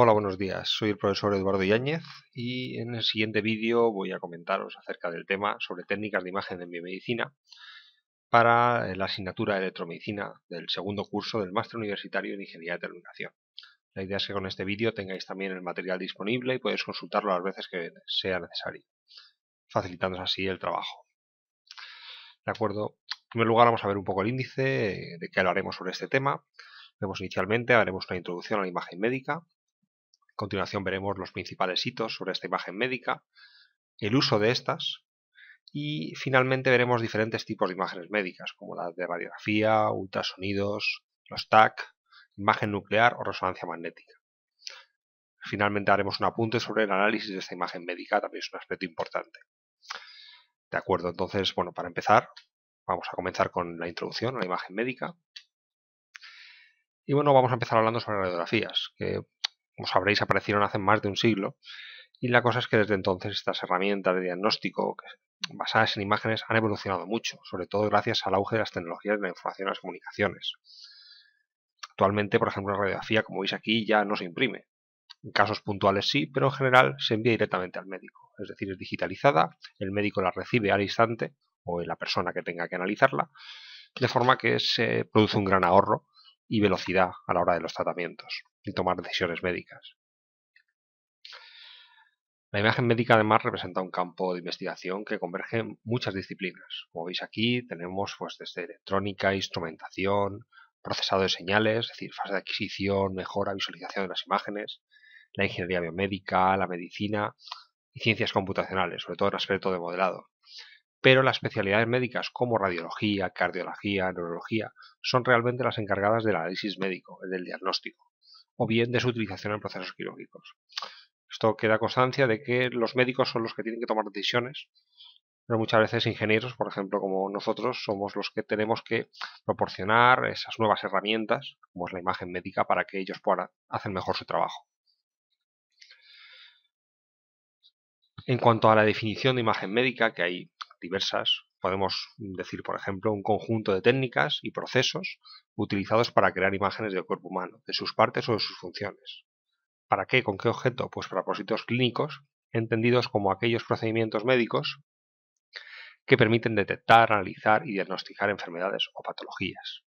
Hola, buenos días. Soy el profesor Eduardo Yáñez y en el siguiente vídeo voy a comentaros acerca del tema sobre técnicas de imagen en biomedicina para la asignatura de electromedicina del segundo curso del máster universitario en ingeniería de telecomunicación. La idea es que con este vídeo tengáis también el material disponible y podéis consultarlo las veces que sea necesario, facilitándoos así el trabajo. De acuerdo, en primer lugar vamos a ver un poco el índice de qué hablaremos sobre este tema. Vemos inicialmente, haremos una introducción a la imagen médica, continuación veremos los principales hitos sobre esta imagen médica, el uso de estas y finalmente veremos diferentes tipos de imágenes médicas como las de radiografía, ultrasonidos, los TAC, imagen nuclear o resonancia magnética. Finalmente haremos un apunte sobre el análisis de esta imagen médica, también es un aspecto importante. De acuerdo, entonces, bueno, para empezar, vamos a comenzar con la introducción a la imagen médica. Y bueno, vamos a empezar hablando sobre radiografías, que como sabréis, aparecieron hace más de un siglo. Y la cosa es que desde entonces estas herramientas de diagnóstico basadas en imágenes han evolucionado mucho, sobre todo gracias al auge de las tecnologías de la información y las comunicaciones. Actualmente, por ejemplo, la radiografía, como veis aquí, ya no se imprime. En casos puntuales sí, pero en general se envía directamente al médico. Es decir, es digitalizada, el médico la recibe al instante, o la persona que tenga que analizarla, de forma que se produce un gran ahorro y velocidad a la hora de los tratamientos y tomar decisiones médicas. La imagen médica además representa un campo de investigación que converge en muchas disciplinas. Como veis aquí tenemos pues, desde electrónica, instrumentación, procesado de señales, es decir, fase de adquisición, mejora, visualización de las imágenes, la ingeniería biomédica, la medicina y ciencias computacionales, sobre todo en aspecto de modelado pero las especialidades médicas como radiología, cardiología, neurología son realmente las encargadas del análisis médico, del diagnóstico, o bien de su utilización en procesos quirúrgicos. Esto queda constancia de que los médicos son los que tienen que tomar decisiones, pero muchas veces ingenieros, por ejemplo, como nosotros, somos los que tenemos que proporcionar esas nuevas herramientas, como es la imagen médica, para que ellos puedan hacer mejor su trabajo. En cuanto a la definición de imagen médica, que hay diversas, podemos decir, por ejemplo, un conjunto de técnicas y procesos utilizados para crear imágenes del cuerpo humano, de sus partes o de sus funciones. ¿Para qué? ¿Con qué objeto? Pues para propósitos clínicos, entendidos como aquellos procedimientos médicos que permiten detectar, analizar y diagnosticar enfermedades o patologías.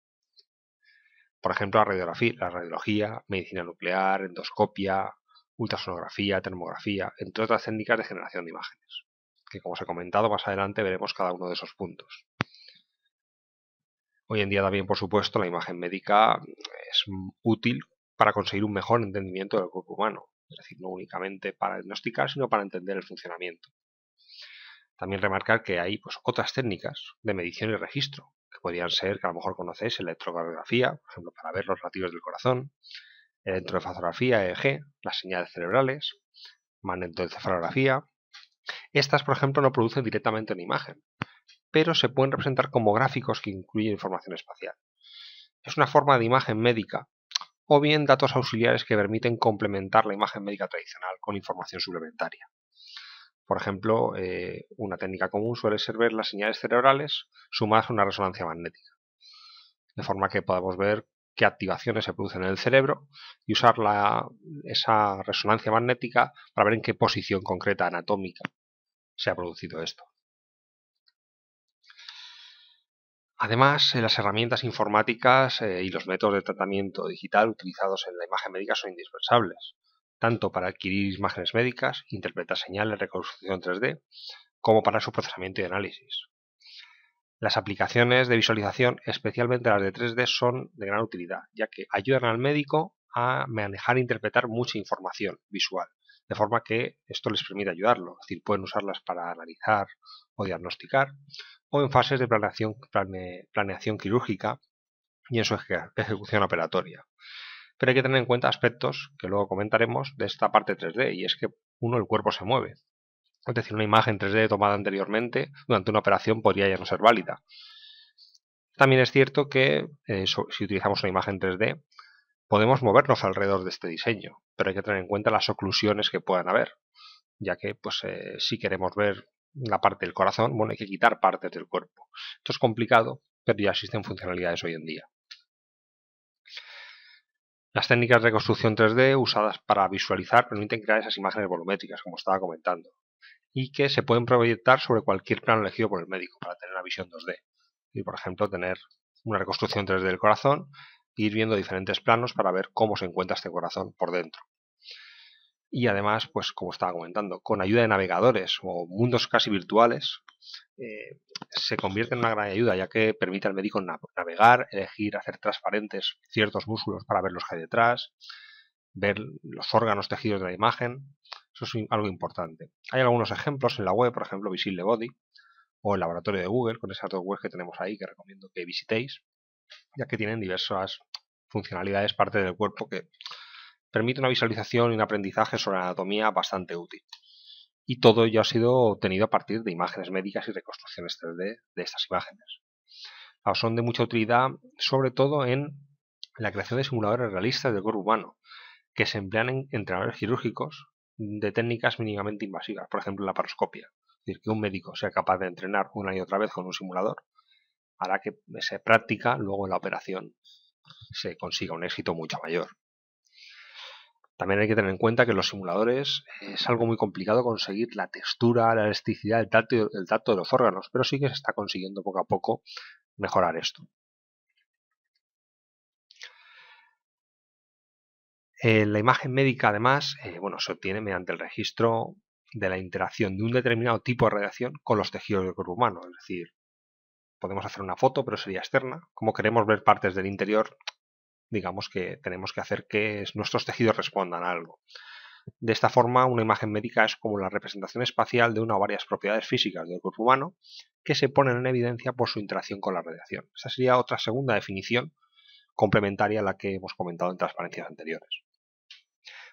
Por ejemplo, la radiografía, la radiología, medicina nuclear, endoscopia, ultrasonografía, termografía, entre otras técnicas de generación de imágenes que como os he comentado más adelante veremos cada uno de esos puntos. Hoy en día también, por supuesto, la imagen médica es útil para conseguir un mejor entendimiento del cuerpo humano, es decir, no únicamente para diagnosticar, sino para entender el funcionamiento. También remarcar que hay pues, otras técnicas de medición y registro, que podrían ser, que a lo mejor conocéis, electrocardiografía, por ejemplo, para ver los latidos del corazón, electroencefalografía EEG, las señales cerebrales, magnetoencefalografía, estas, por ejemplo, no producen directamente una imagen, pero se pueden representar como gráficos que incluyen información espacial. Es una forma de imagen médica o bien datos auxiliares que permiten complementar la imagen médica tradicional con información suplementaria. Por ejemplo, eh, una técnica común suele ser ver las señales cerebrales sumadas a una resonancia magnética, de forma que podamos ver qué activaciones se producen en el cerebro y usar esa resonancia magnética para ver en qué posición concreta anatómica se ha producido esto. Además, eh, las herramientas informáticas eh, y los métodos de tratamiento digital utilizados en la imagen médica son indispensables, tanto para adquirir imágenes médicas, interpretar señales, reconstrucción 3D, como para su procesamiento y análisis. Las aplicaciones de visualización, especialmente las de 3D, son de gran utilidad, ya que ayudan al médico a manejar e interpretar mucha información visual, de forma que esto les permite ayudarlo, es decir, pueden usarlas para analizar o diagnosticar, o en fases de planeación, planeación quirúrgica y en su ejecución operatoria. Pero hay que tener en cuenta aspectos que luego comentaremos de esta parte 3D, y es que uno, el cuerpo se mueve. Es decir, una imagen 3D tomada anteriormente durante una operación podría ya no ser válida. También es cierto que eh, si utilizamos una imagen 3D, Podemos movernos alrededor de este diseño, pero hay que tener en cuenta las oclusiones que puedan haber, ya que pues, eh, si queremos ver la parte del corazón, bueno, hay que quitar partes del cuerpo. Esto es complicado, pero ya existen funcionalidades hoy en día. Las técnicas de reconstrucción 3D usadas para visualizar permiten crear esas imágenes volumétricas, como estaba comentando, y que se pueden proyectar sobre cualquier plano elegido por el médico para tener una visión 2D. Y, por ejemplo, tener una reconstrucción 3D del corazón ir viendo diferentes planos para ver cómo se encuentra este corazón por dentro. Y además, pues como estaba comentando, con ayuda de navegadores o mundos casi virtuales, eh, se convierte en una gran ayuda, ya que permite al médico navegar, elegir, hacer transparentes ciertos músculos para ver los que hay detrás, ver los órganos tejidos de la imagen. Eso es algo importante. Hay algunos ejemplos en la web, por ejemplo, Visible Body o el laboratorio de Google, con esas dos webs que tenemos ahí que recomiendo que visitéis, ya que tienen diversas funcionalidades, parte del cuerpo que permite una visualización y un aprendizaje sobre anatomía bastante útil. Y todo ya ha sido obtenido a partir de imágenes médicas y reconstrucciones 3D de estas imágenes. Son de mucha utilidad, sobre todo en la creación de simuladores realistas del cuerpo humano, que se emplean en entrenadores quirúrgicos de técnicas mínimamente invasivas, por ejemplo la paroscopia. Es decir, que un médico sea capaz de entrenar una y otra vez con un simulador hará que esa práctica luego en la operación se consiga un éxito mucho mayor. También hay que tener en cuenta que los simuladores es algo muy complicado conseguir la textura, la elasticidad, el tacto, el tacto de los órganos, pero sí que se está consiguiendo poco a poco mejorar esto. Eh, la imagen médica, además, eh, bueno, se obtiene mediante el registro de la interacción de un determinado tipo de radiación con los tejidos del cuerpo humano. Es decir, podemos hacer una foto, pero sería externa. Como queremos ver partes del interior, digamos que tenemos que hacer que nuestros tejidos respondan a algo. De esta forma, una imagen médica es como la representación espacial de una o varias propiedades físicas del cuerpo humano que se ponen en evidencia por su interacción con la radiación. Esa sería otra segunda definición complementaria a la que hemos comentado en transparencias anteriores.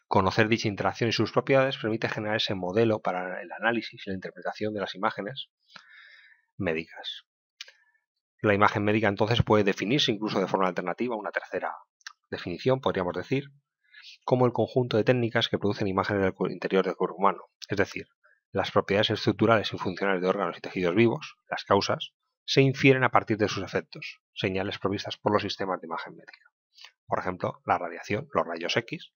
Conocer dicha interacción y sus propiedades permite generar ese modelo para el análisis y la interpretación de las imágenes médicas. La imagen médica entonces puede definirse incluso de forma alternativa, una tercera definición, podríamos decir, como el conjunto de técnicas que producen imágenes del interior del cuerpo humano, es decir, las propiedades estructurales y funcionales de órganos y tejidos vivos, las causas, se infieren a partir de sus efectos, señales provistas por los sistemas de imagen médica. Por ejemplo, la radiación, los rayos X,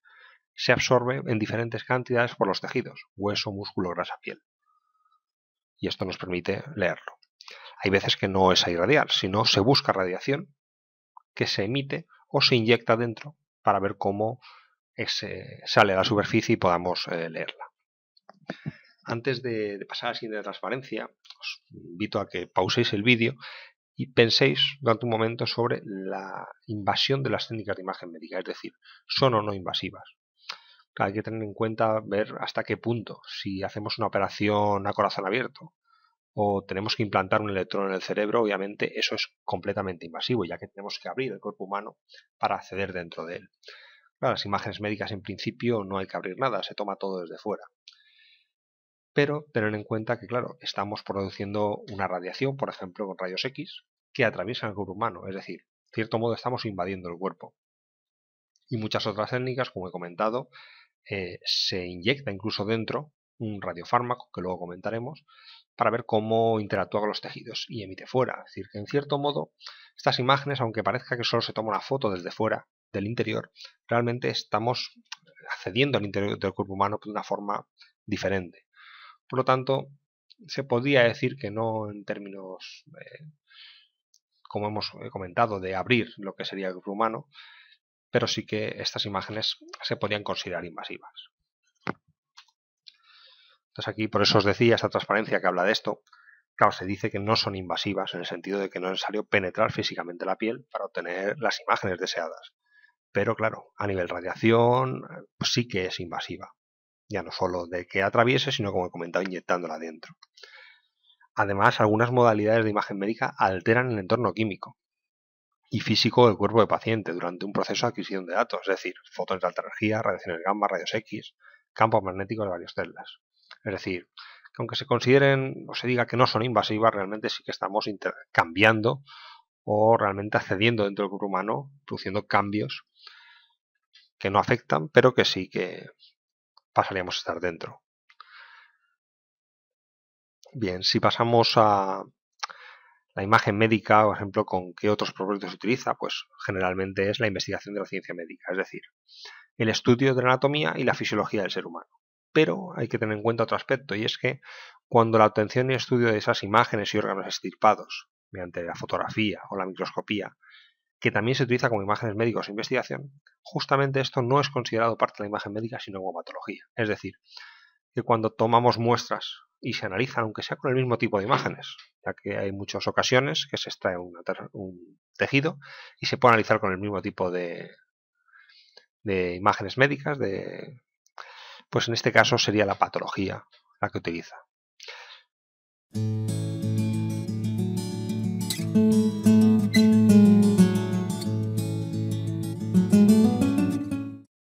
se absorbe en diferentes cantidades por los tejidos, hueso, músculo, grasa, piel. Y esto nos permite leerlo. Hay veces que no es a irradiar, sino se busca radiación que se emite o se inyecta dentro para ver cómo sale a la superficie y podamos eh, leerla. Antes de, pasar a la siguiente transparencia, os invito a que pauséis el vídeo y penséis durante un momento sobre la invasión de las técnicas de imagen médica, es decir, son o no invasivas. Hay que tener en cuenta ver hasta qué punto, si hacemos una operación a corazón abierto, o tenemos que implantar un electrón en el cerebro, obviamente eso es completamente invasivo, ya que tenemos que abrir el cuerpo humano para acceder dentro de él. las imágenes médicas en principio no hay que abrir nada, se toma todo desde fuera. Pero tener en cuenta que, claro, estamos produciendo una radiación, por ejemplo, con rayos X, que atraviesan el cuerpo humano, es decir, de cierto modo estamos invadiendo el cuerpo. Y muchas otras técnicas, como he comentado, eh, se inyecta incluso dentro un radiofármaco, que luego comentaremos, para ver cómo interactúa con los tejidos y emite fuera. Es decir, que en cierto modo estas imágenes, aunque parezca que solo se toma una foto desde fuera del interior, realmente estamos accediendo al interior del cuerpo humano de una forma diferente. Por lo tanto, se podría decir que no en términos, como hemos comentado, de abrir lo que sería el cuerpo humano, pero sí que estas imágenes se podrían considerar invasivas. Entonces aquí por eso os decía esta transparencia que habla de esto. Claro, se dice que no son invasivas en el sentido de que no es necesario penetrar físicamente la piel para obtener las imágenes deseadas. Pero claro, a nivel radiación pues sí que es invasiva. Ya no solo de que atraviese, sino como he comentado, inyectándola dentro. Además, algunas modalidades de imagen médica alteran el entorno químico y físico del cuerpo del paciente durante un proceso de adquisición de datos, es decir, fotones de alta energía, radiaciones gamma, rayos X, campos magnéticos de varias celdas. Es decir, que aunque se consideren o se diga que no son invasivas, realmente sí que estamos cambiando o realmente accediendo dentro del cuerpo humano, produciendo cambios que no afectan, pero que sí que pasaríamos a estar dentro. Bien, si pasamos a La imagen médica, por ejemplo, ¿con qué otros propósitos se utiliza? Pues generalmente es la investigación de la ciencia médica, es decir, el estudio de la anatomía y la fisiología del ser humano. Pero hay que tener en cuenta otro aspecto y es que cuando la obtención y estudio de esas imágenes y órganos estirpados mediante la fotografía o la microscopía, que también se utiliza como imágenes médicas o investigación, justamente esto no es considerado parte de la imagen médica sino como patología. Es decir, que cuando tomamos muestras y se analizan, aunque sea con el mismo tipo de imágenes, ya que hay muchas ocasiones que se extrae un tejido y se puede analizar con el mismo tipo de, de imágenes médicas, de, pues en este caso sería la patología la que utiliza.